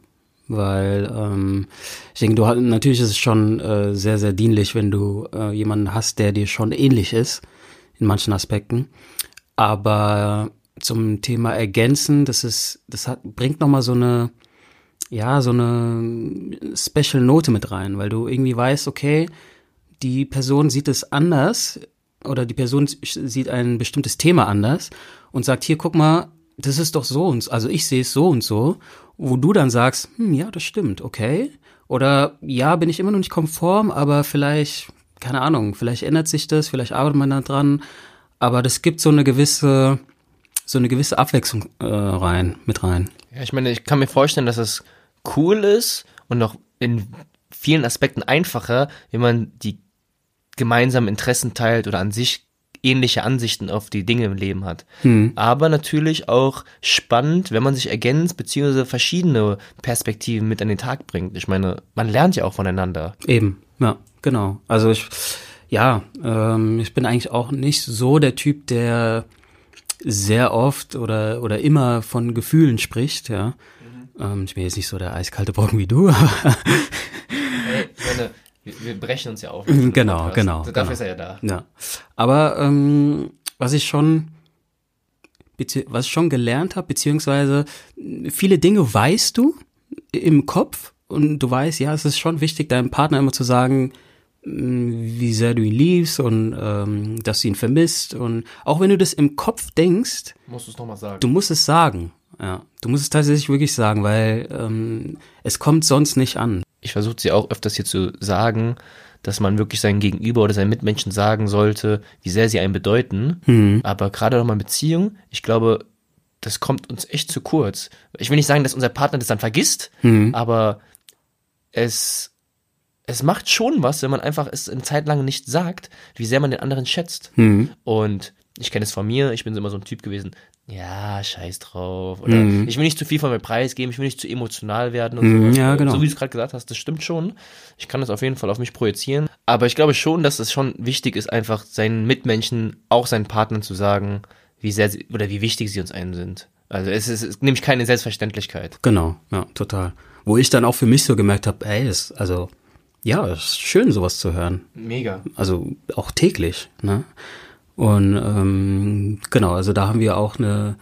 Weil ähm, ich denke, du hast, natürlich ist es schon äh, sehr, sehr dienlich, wenn du äh, jemanden hast, der dir schon ähnlich ist, in manchen Aspekten. Aber zum Thema Ergänzen, das ist, das hat, bringt nochmal so eine, ja, so eine Special Note mit rein, weil du irgendwie weißt, okay, die Person sieht es anders oder die Person sieht ein bestimmtes Thema anders und sagt, hier, guck mal, das ist doch so und so, also ich sehe es so und so, wo du dann sagst, hm, ja, das stimmt, okay. Oder ja, bin ich immer noch nicht konform, aber vielleicht, keine Ahnung, vielleicht ändert sich das, vielleicht arbeitet man da dran, aber das gibt so eine gewisse, so eine gewisse Abwechslung äh, rein, mit rein. Ja, ich meine, ich kann mir vorstellen, dass es cool ist und noch in vielen Aspekten einfacher, wenn man die gemeinsamen Interessen teilt oder an sich ähnliche Ansichten auf die Dinge im Leben hat. Aber natürlich auch spannend, wenn man sich ergänzt, beziehungsweise verschiedene Perspektiven mit an den Tag bringt. Ich meine, man lernt ja auch voneinander. Eben, ja, genau. Also ich, ja, ähm, ich bin eigentlich auch nicht so der Typ, der sehr oft oder oder immer von Gefühlen spricht, ja. Ähm, ich bin jetzt nicht so der eiskalte Brocken wie du, aber Hey, ich meine, wir, wir brechen uns ja auf. Genau, genau, Dafür genau. ist er ja da. ja. Aber ähm, was ich schon was ich schon gelernt habe, beziehungsweise viele Dinge weißt du im Kopf und du weißt, ja, es ist schon wichtig, deinem Partner immer zu sagen, mh, wie sehr du ihn liebst und ähm, dass du ihn vermisst. Und auch wenn du das im Kopf denkst, Musst du es nochmal sagen. du musst es sagen. Ja, du musst es tatsächlich wirklich sagen, weil ähm, es kommt sonst nicht an. Ich versuche sie auch öfters hier zu sagen, dass man wirklich sein Gegenüber oder seinen Mitmenschen sagen sollte, wie sehr sie einen bedeuten. Aber gerade nochmal Beziehung, ich glaube, das kommt uns echt zu kurz. Ich will nicht sagen, dass unser Partner das dann vergisst, aber es es macht schon was, wenn man einfach es eine Zeit lang nicht sagt, wie sehr man den anderen schätzt. Mhm. Und ich kenne es von mir, ich bin immer so ein Typ gewesen, ja, scheiß drauf. Oder Mhm. ich will nicht zu viel von mir preisgeben, ich will nicht zu emotional werden und Mhm, sowas. ja, genau. So wie du es gerade gesagt hast, das stimmt schon. Ich kann das auf jeden Fall auf mich projizieren. Aber ich glaube schon, dass es schon wichtig ist, einfach seinen Mitmenschen, auch seinen Partnern zu sagen, wie sehr sie, oder wie wichtig sie uns einem sind. Also es ist, es ist nämlich keine Selbstverständlichkeit. Genau, ja, total. Wo ich dann auch für mich so gemerkt habe, ey, ist, also, ja, es ist schön, sowas zu hören. Mega. Also auch täglich, ne? Und ähm, genau, also da haben wir auch eine,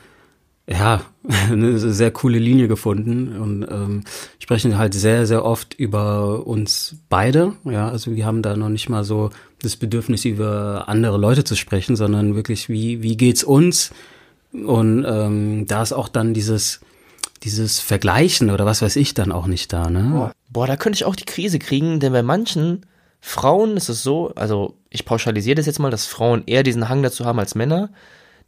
ja, eine sehr coole Linie gefunden und ähm, sprechen halt sehr, sehr oft über uns beide. Ja, also wir haben da noch nicht mal so das Bedürfnis, über andere Leute zu sprechen, sondern wirklich, wie, wie geht's uns? Und ähm, da ist auch dann dieses, dieses Vergleichen oder was weiß ich dann auch nicht da, ne? Boah, da könnte ich auch die Krise kriegen, denn bei manchen Frauen ist es so, also ich pauschalisiere das jetzt mal, dass Frauen eher diesen Hang dazu haben als Männer,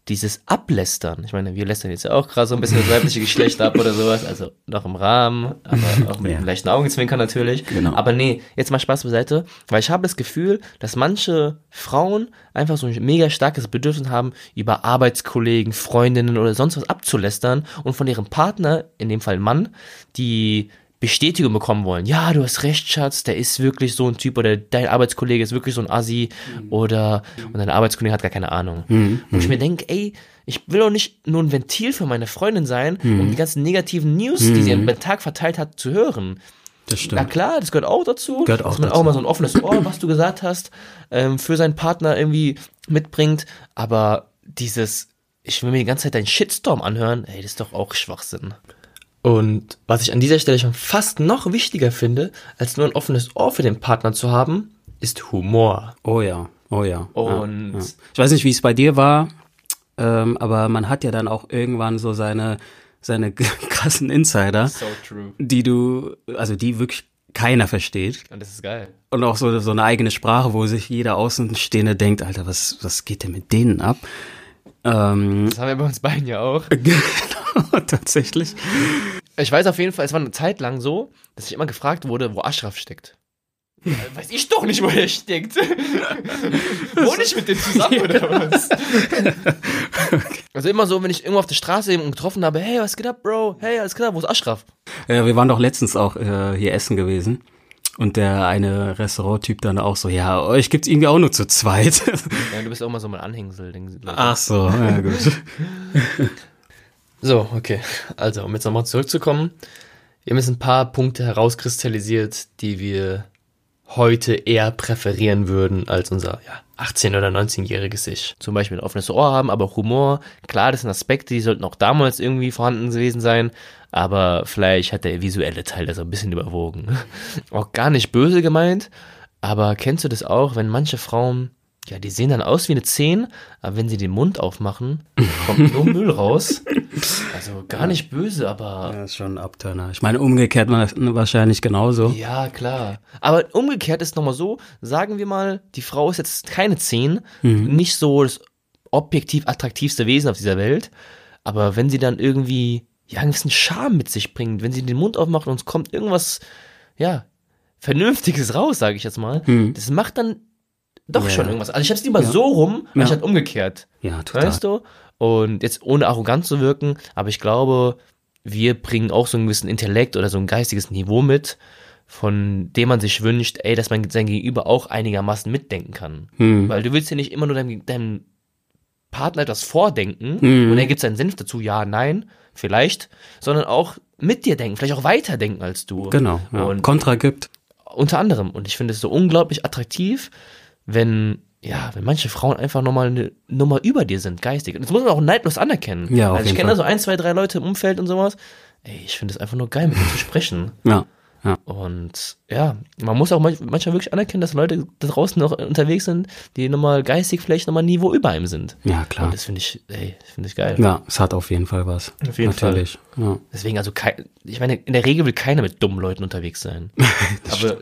dieses Ablästern. Ich meine, wir lästern jetzt ja auch gerade so ein bisschen das weibliche Geschlecht ab oder sowas, also noch im Rahmen, aber auch mit Ja. einem leichten Augenzwinkern natürlich. Genau. Aber nee, jetzt mal Spaß beiseite, weil ich habe das Gefühl, dass manche Frauen einfach so ein mega starkes Bedürfnis haben, über Arbeitskollegen, Freundinnen oder sonst was abzulästern und von ihrem Partner, in dem Fall Mann, die Bestätigung bekommen wollen. Ja, du hast recht, Schatz, der ist wirklich so ein Typ oder dein Arbeitskollege ist wirklich so ein Assi oder und dein Arbeitskollege hat gar keine Ahnung. Und ich mir denke, ey, ich will doch nicht nur ein Ventil für meine Freundin sein, um die ganzen negativen News, die sie am Tag verteilt hat, zu hören. Das Na stimmt. klar, das gehört auch dazu, Gehört auch dass man dazu. auch mal so ein offenes Ohr, was du gesagt hast, ähm, für seinen Partner irgendwie mitbringt. Aber dieses, ich will mir die ganze Zeit deinen Shitstorm anhören, ey, das ist doch auch Schwachsinn. Und was ich an dieser Stelle schon fast noch wichtiger finde, als nur ein offenes Ohr für den Partner zu haben, ist Humor. Oh ja, oh ja. Und- ja, ja. ich weiß nicht, wie es bei dir war, ähm, aber man hat ja dann auch irgendwann so seine seine krassen Insider, So true. die du, also die wirklich keiner versteht Und das ist geil. und auch so so eine eigene Sprache, wo sich jeder Außenstehende denkt, Alter, was was geht denn mit denen ab? Ähm, Das haben wir bei uns beiden ja auch. tatsächlich. Ich weiß auf jeden Fall, es war eine Zeit lang so, dass ich immer gefragt wurde, wo Ashraf steckt. Ja, Weiß ich doch nicht, wo er steckt. Wohne ich mit dem zusammen oder was? Also immer so, wenn ich irgendwo auf der Straße jemanden getroffen habe, hey, was geht ab, Bro? Hey, alles klar, wo ist Ashraf? Ja, wir waren doch letztens auch äh, hier essen gewesen. Und der eine Restauranttyp dann auch so, ja, euch gibt's irgendwie auch nur zu zweit. Ja, du bist auch immer so mein Anhängsel. Ach so, ja gut. So, okay. Also, um jetzt nochmal zurückzukommen. Wir haben jetzt ein paar Punkte herauskristallisiert, die wir heute eher präferieren würden als unser ja, 18- oder 19-jähriges Ich. Zum Beispiel ein offenes Ohr haben, aber Humor. Klar, das sind Aspekte, die sollten auch damals irgendwie vorhanden gewesen sein, aber vielleicht hat der visuelle Teil da so ein bisschen überwogen. Auch gar nicht böse gemeint, aber kennst du das auch, wenn manche Frauen, ja, die sehen dann aus wie eine 10, aber wenn sie den Mund aufmachen, kommt nur Müll raus. Also gar nicht böse, aber Ja, ist schon ein Abturner. Ich meine, umgekehrt war das wahrscheinlich genauso. Ja, klar. Aber umgekehrt ist nochmal so, sagen wir mal, die Frau ist jetzt keine 10, nicht so das objektiv attraktivste Wesen auf dieser Welt, aber wenn sie dann irgendwie, ja, einen gewissen Charme mit sich bringt, wenn sie den Mund aufmacht und es kommt irgendwas, ja, Vernünftiges raus, sage ich jetzt mal, das macht dann doch Ja. schon irgendwas. Also ich hab's lieber Ja. so rum, Ja. anstatt umgekehrt. Ja, total. Weißt du? Und jetzt ohne arrogant zu wirken, aber ich glaube, wir bringen auch so einen gewissen Intellekt oder so ein geistiges Niveau mit, von dem man sich wünscht, ey, dass man sein Gegenüber auch einigermaßen mitdenken kann. Hm. Weil du willst ja nicht immer nur deinem, deinem Partner etwas vordenken Mhm. und er gibt seinen Senf dazu, ja, nein, vielleicht, sondern auch mit dir denken, vielleicht auch weiterdenken als du. Genau. Ja. Und Kontra gibt. unter anderem. Und ich finde es so unglaublich attraktiv, wenn, ja, wenn manche Frauen einfach nochmal eine Nummer über dir sind, geistig. Und das muss man auch neidlos anerkennen. Ja, auf also ich kenne da so ein, zwei, drei Leute im Umfeld und sowas. Ey, ich finde es einfach nur geil, mit denen zu sprechen. Ja. Ja. Und ja, man muss auch manch, manchmal wirklich anerkennen, dass Leute da draußen noch unterwegs sind, die nochmal geistig vielleicht nochmal ein Niveau über einem sind. Ja, klar. Und das finde ich, ey, finde ich geil. Ja, es hat auf jeden Fall was. Auf jeden Natürlich. Ja. Deswegen, also, ich meine, in der Regel will keiner mit dummen Leuten unterwegs sein. Aber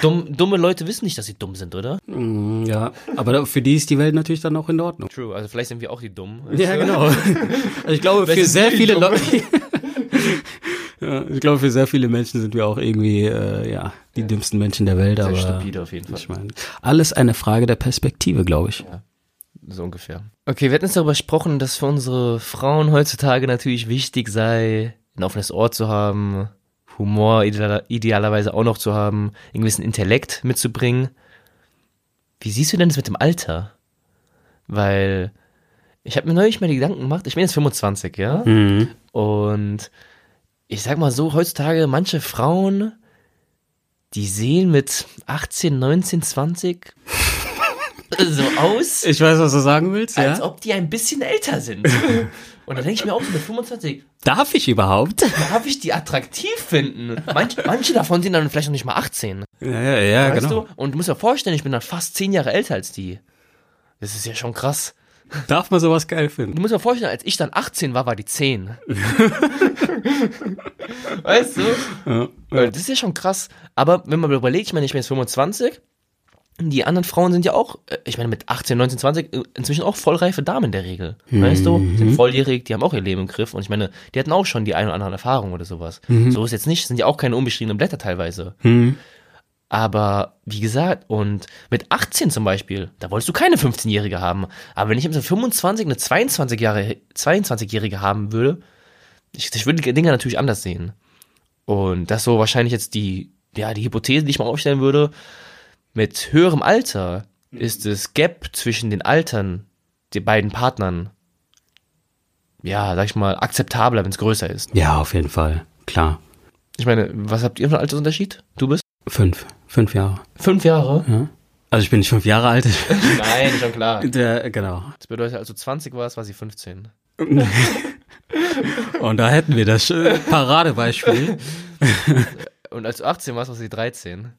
dumm, dumme Leute wissen nicht, dass sie dumm sind, oder? Mm, ja, aber für die ist die Welt natürlich dann auch in Ordnung. True, also vielleicht sind wir auch die Dummen. Ja, genau. Also ich glaube, für sehr viele? Leute. Ja, ich glaube, für sehr viele Menschen sind wir auch irgendwie, äh, ja, die ja. dümmsten Menschen der Welt. Sehr aber stupide auf jeden Fall. Ich meine, alles eine Frage der Perspektive, glaube ich. Ja, so ungefähr. Okay, wir hatten jetzt darüber gesprochen, dass für unsere Frauen heutzutage natürlich wichtig sei, ein offenes Ohr zu haben, Humor idealerweise auch noch zu haben, einen gewissen Intellekt mitzubringen. Wie siehst du denn das mit dem Alter? Weil ich habe mir neulich mal die Gedanken gemacht, ich bin jetzt 25, ja? Mhm. Und ich sag mal so, heutzutage manche Frauen, die sehen mit 18, 19, 20 so aus. Ich weiß, was du sagen willst, als ja? ob die ein bisschen älter sind. Und dann denke ich mir auch so mit 25. Darf ich überhaupt? Darf ich die attraktiv finden? Manche, manche davon sind dann vielleicht noch nicht mal 18. Ja, ja, ja, weißt genau. Du? Und du musst dir vorstellen, ich bin dann fast 10 Jahre älter als die. Das ist ja schon krass. Darf man sowas geil finden? Du musst dir vorstellen, als ich dann 18 war, war die 10. weißt du? Ja, ja. Das ist ja schon krass. Aber wenn man überlegt, ich meine, ich bin jetzt 25 die anderen Frauen sind ja auch, äh, ich meine, mit 18, 19, 20 inzwischen auch vollreife Damen in der Regel. Mhm. Weißt du? Sind volljährig, die haben auch ihr Leben im Griff. Und ich meine, die hatten auch schon die ein oder andere Erfahrung oder sowas. Mhm. So ist jetzt nicht, sind ja auch keine unbeschriebenen Blätter teilweise. Mhm. Aber wie gesagt, und mit 18 zum Beispiel, da wolltest du keine 15-Jährige haben. Aber wenn ich mit 25 eine 22-Jährige 22 haben würde, ich, ich würde die Dinge natürlich anders sehen. Und das so wahrscheinlich jetzt die, ja, die Hypothese, die ich mal aufstellen würde, mit höherem Alter ist das Gap zwischen den Altern der beiden Partnern, ja, sag ich mal, akzeptabler, wenn es größer ist. Ja, auf jeden Fall, klar. Ich meine, was habt ihr für einen Altersunterschied? Du bist? Fünf. Fünf Jahre. Fünf Jahre? Ja. Also ich bin nicht fünf Jahre alt. Nein, schon klar. Der, genau. Das bedeutet, als du 20 warst, war sie 15. Und da hätten wir das Paradebeispiel. Und als du 18 warst, war sie 13.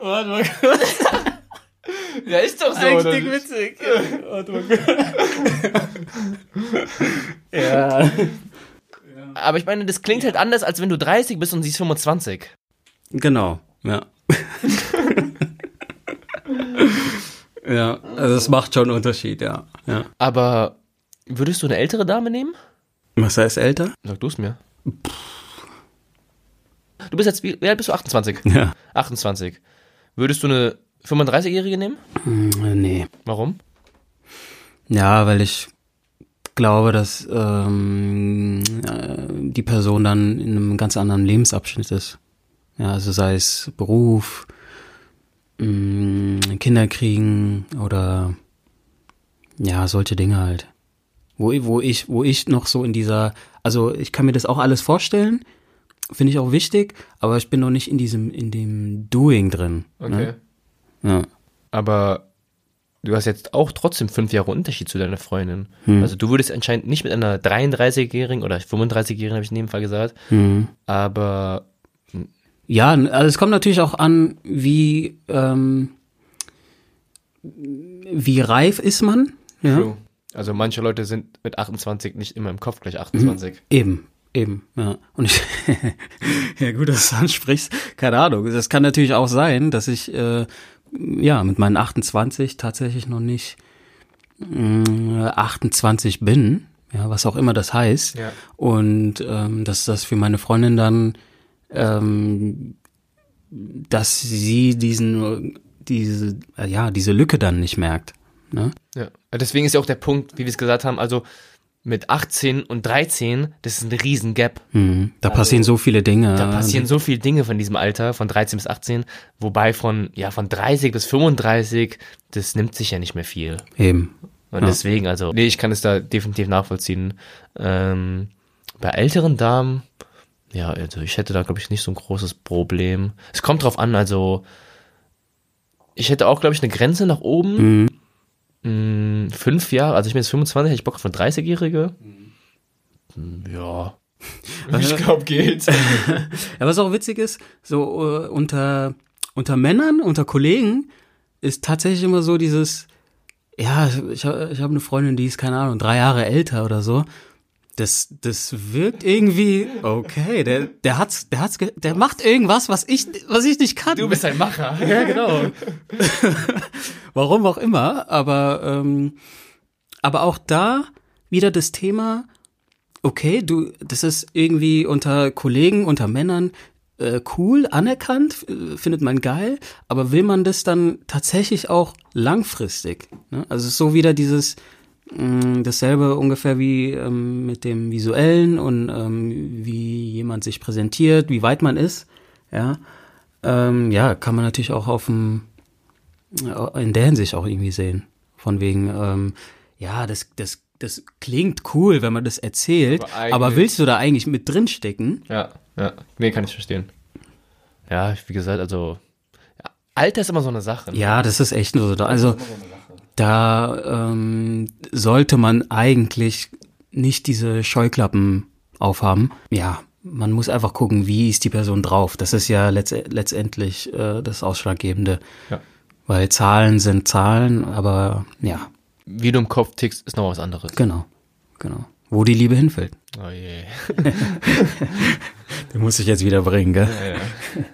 Warte mal. Ja, ist doch so. Eigentlich witzig. Mal ja. Aber ich meine, das klingt halt anders, als wenn du 30 bist und sie ist 25. Genau, ja. ja, also es macht schon einen Unterschied, ja. ja. Aber Würdest du eine ältere Dame nehmen? Was heißt älter? Sag du es mir. Du bist jetzt, wie, wie alt bist du? 28? Ja. 28. Würdest du eine 35-Jährige nehmen? Hm, nee. Warum? Ja, weil ich glaube, dass ähm, äh, die Person dann in einem ganz anderen Lebensabschnitt ist. Ja, also sei es Beruf, mh, hm, Kinder kriegen oder ja, solche Dinge halt wo, wo ich, wo ich noch so in dieser, also ich kann mir das auch alles vorstellen, finde ich auch wichtig, aber ich bin noch nicht in diesem, in dem Doing drin. Ne? Okay. Ne? Ja. Aber du hast jetzt auch trotzdem fünf Jahre Unterschied zu deiner Freundin. Hm. Also du würdest anscheinend nicht mit einer 33-Jährigen oder 35-Jährigen, habe ich in dem Fall gesagt, hm. aber ja, also es kommt natürlich auch an, wie ähm, wie reif ist man. Ja. True. Also manche Leute sind mit 28 nicht immer im Kopf gleich 28. Mhm. Eben, eben, ja. Und ich, ja gut, dass du ansprichst, keine Ahnung. Das kann natürlich auch sein, dass ich, äh, ja, mit meinen 28 tatsächlich noch nicht äh, 28 bin, ja, was auch immer das heißt. Ja. Und ähm, dass das für meine Freundin dann, ähm, dass sie diesen, diese, äh, ja, diese Lücke dann nicht merkt. Ne? Ja, deswegen ist ja auch der Punkt, wie wir es gesagt haben, also mit 18 und 13, das ist ein riesen Gap. Mhm. Da also, passieren so viele Dinge. Da passieren so viele Dinge von diesem Alter, von 13 bis 18, wobei von, ja, von 30 bis 35, das nimmt sich ja nicht mehr viel. Eben. Und ja. deswegen, also, nee, ich kann es da definitiv nachvollziehen. Ähm, bei älteren Damen, ja, also ich hätte da, glaube ich, nicht so ein großes Problem. Es kommt drauf an, also, ich hätte auch, glaube ich, eine Grenze nach oben. Mhm Mh, hm, fünf Jahre, also ich bin jetzt 25, hätte ich Bock auf eine 30-Jährige. Mhm. Ja. Ich glaube, geht. ja, was auch witzig ist, so uh, unter, unter Männern, unter Kollegen, ist tatsächlich immer so dieses, ja, ich, ich habe eine Freundin, die ist, keine Ahnung, drei Jahre älter oder so. Das, das wirkt irgendwie okay. Der, der hat's, der hat's, der macht irgendwas, was ich, was ich nicht kann. Du bist ein Macher. ja, genau. Warum auch immer, aber, ähm, aber auch da wieder das Thema, okay, du, das ist irgendwie unter Kollegen, unter Männern äh, cool, anerkannt, findet man geil, aber will man das dann tatsächlich auch langfristig? Ne? Also so wieder dieses mh, dasselbe ungefähr wie ähm, mit dem visuellen und ähm, wie jemand sich präsentiert, wie weit man ist, ja, ähm, ja, kann man natürlich auch auf dem in der Hinsicht auch irgendwie sehen. Von wegen, ähm, ja, das, das, das klingt cool, wenn man das erzählt, Aber aber, willst du da eigentlich mit drin stecken? Ja, ja. Nee, kann ich verstehen. Ja, wie gesagt, also. Alter ist immer so eine Sache. ne? Ja, das ist echt so. Also da ähm, sollte man eigentlich nicht diese Scheuklappen aufhaben. Ja, man muss einfach gucken, wie ist die Person drauf. Das ist ja letzt letztendlich äh, das Ausschlaggebende. Ja. Weil Zahlen sind Zahlen, aber ja, Wie du im Kopf tickst, ist noch was anderes. genau, genau. Wo die Liebe hinfällt. Oh je. Den muss ich jetzt wieder bringen, gell? Ja, ja.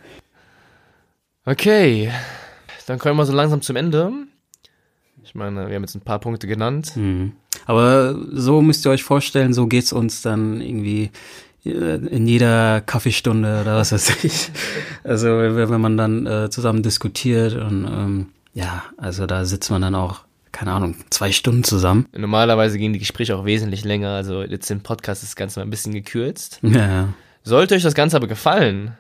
Okay, dann kommen wir so langsam zum Ende. Ich meine, wir haben jetzt ein paar Punkte genannt. Mhm. Aber so müsst ihr euch vorstellen, so geht's uns dann irgendwie äh, in jeder Kaffeestunde oder was weiß ich. Also wenn man dann äh, zusammen diskutiert und ähm, ja, also da sitzt man dann auch, keine Ahnung, zwei Stunden zusammen. Normalerweise gehen die Gespräche auch wesentlich länger, also jetzt im Podcast ist das Ganze mal ein bisschen gekürzt. Ja, ja. Sollte euch das Ganze aber gefallen,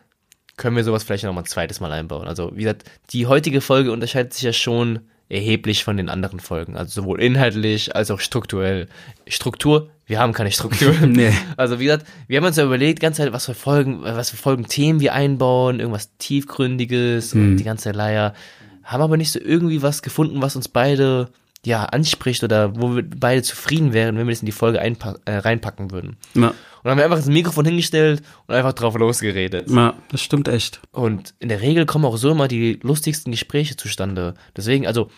können wir sowas vielleicht noch mal ein zweites Mal einbauen. Also wie gesagt, die heutige Folge unterscheidet sich ja schon erheblich von den anderen Folgen. Also sowohl inhaltlich als auch strukturell. Struktur, wir haben keine Struktur. Nee. Also wie gesagt, wir haben uns ja überlegt, ganze Zeit, was für Folgen, was für Folgenthemen wir einbauen, irgendwas tiefgründiges und die ganze Leier. Haben aber nicht so irgendwie was gefunden, was uns beide ja anspricht oder wo wir beide zufrieden wären, wenn wir das in die Folge äh, reinpacken würden. Ja, Und dann haben wir einfach das Mikrofon hingestellt und einfach drauf losgeredet. ja, das stimmt echt. Und in der Regel kommen auch so immer die lustigsten Gespräche zustande. Deswegen, also,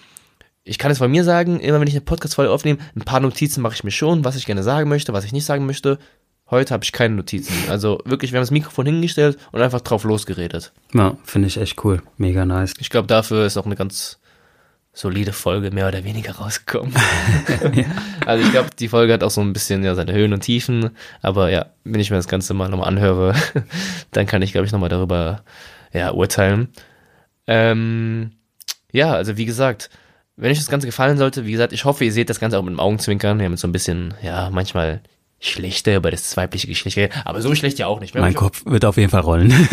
ich kann es von mir sagen, immer wenn ich eine Podcast-Folge aufnehme, ein paar Notizen mache ich mir schon, was ich gerne sagen möchte, was ich nicht sagen möchte. Heute habe ich keine Notizen. Also wirklich, wir haben das Mikrofon hingestellt und einfach drauf losgeredet. Ja, finde ich echt cool. Mega nice. Ich glaube, dafür ist auch eine ganz solide Folge mehr oder weniger rausgekommen. Also ich glaube, die Folge hat auch so ein bisschen ja seine Höhen und Tiefen, aber ja, wenn ich mir das Ganze mal nochmal anhöre, dann kann ich, glaube ich, nochmal darüber ja, urteilen. Ähm, ja, also wie gesagt, wenn euch das Ganze gefallen sollte, wie gesagt, ich hoffe, ihr seht das Ganze auch mit dem Augenzwinkern. Wir haben jetzt so ein bisschen, ja, manchmal schlechter über das weibliche Geschlecht geredet, aber so schlecht ja auch nicht. Haben Mein Kopf wird auf jeden Fall rollen.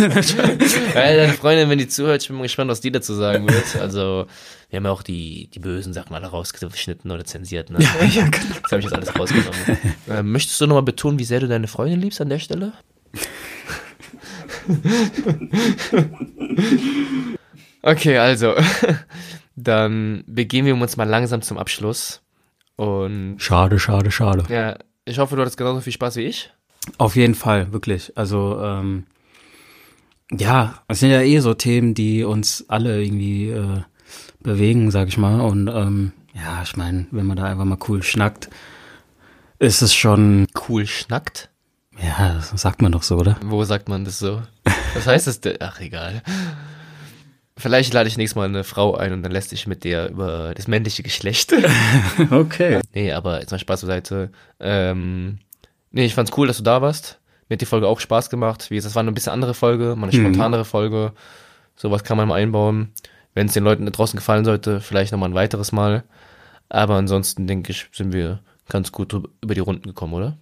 weil deine Freundin, wenn die zuhört, ich bin mal gespannt, was die dazu sagen wird. Also, wir haben ja auch die, die bösen Sachen alle rausgeschnitten oder zensiert, ne? ja, genau. Das habe ich jetzt alles rausgenommen. äh, möchtest du nochmal betonen, wie sehr du deine Freundin liebst an der Stelle? okay, also, dann begeben wir uns mal langsam zum Abschluss. Und Schade, schade, schade. ja, ich hoffe, du hattest genauso viel Spaß wie ich. Auf jeden Fall, wirklich. Also, ähm, ja, es sind ja eh so Themen, die uns alle irgendwie äh, bewegen, sag ich mal. Und ähm, ja, ich meine, wenn man da einfach mal cool schnackt, ist es schon, Cool schnackt. ja, das sagt man doch so, oder? Wo sagt man das so? Was heißt das denn? Ach, egal. Vielleicht lade ich nächstes Mal eine Frau ein und dann lässt sich mit der über das männliche Geschlecht. Okay. nee, aber jetzt mal Spaß zur Seite. Ähm, nee, ich fand's cool, dass du da warst. Mir hat die Folge auch Spaß gemacht. Wie gesagt, das war eine bisschen andere Folge, mal eine Mhm. spontanere Folge. Sowas kann man mal einbauen. Wenn es den Leuten da draußen gefallen sollte, vielleicht nochmal ein weiteres Mal. Aber ansonsten, denke ich, sind wir ganz gut über die Runden gekommen, oder?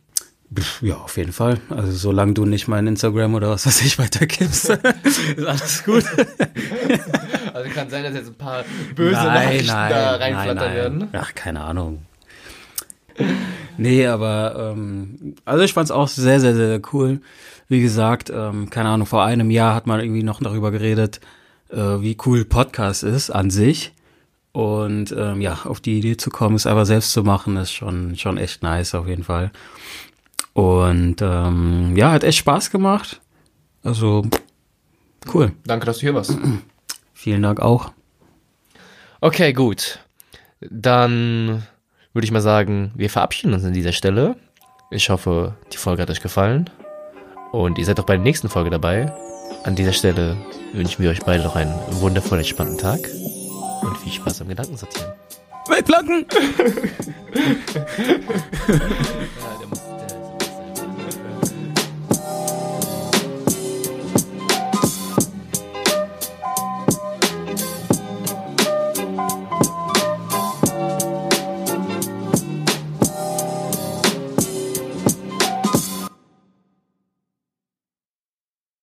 Ja, auf jeden Fall. Also solange du nicht mein Instagram oder was weiß ich weitergibst, ist alles gut. Also kann sein, dass jetzt ein paar Ach, keine Ahnung. Nee, aber ähm, also ich fand's auch sehr, sehr, sehr cool. Wie gesagt, ähm, keine Ahnung, vor einem Jahr hat man irgendwie noch darüber geredet, äh, wie cool Podcast ist an sich. Und ähm, ja, auf die Idee zu kommen, es einfach selbst zu machen, ist schon, schon echt nice auf jeden Fall. Und ähm, ja, hat echt Spaß gemacht. Also cool. Danke, dass du hier warst. Vielen Dank auch. Okay, gut. Dann würde ich mal sagen, wir verabschieden uns an dieser Stelle. Ich hoffe, die Folge hat euch gefallen. Und ihr seid auch bei der nächsten Folge dabei. An dieser Stelle wünschen wir euch beide noch einen wundervoll entspannten Tag und viel Spaß am Gedankensortieren. Wegplanken!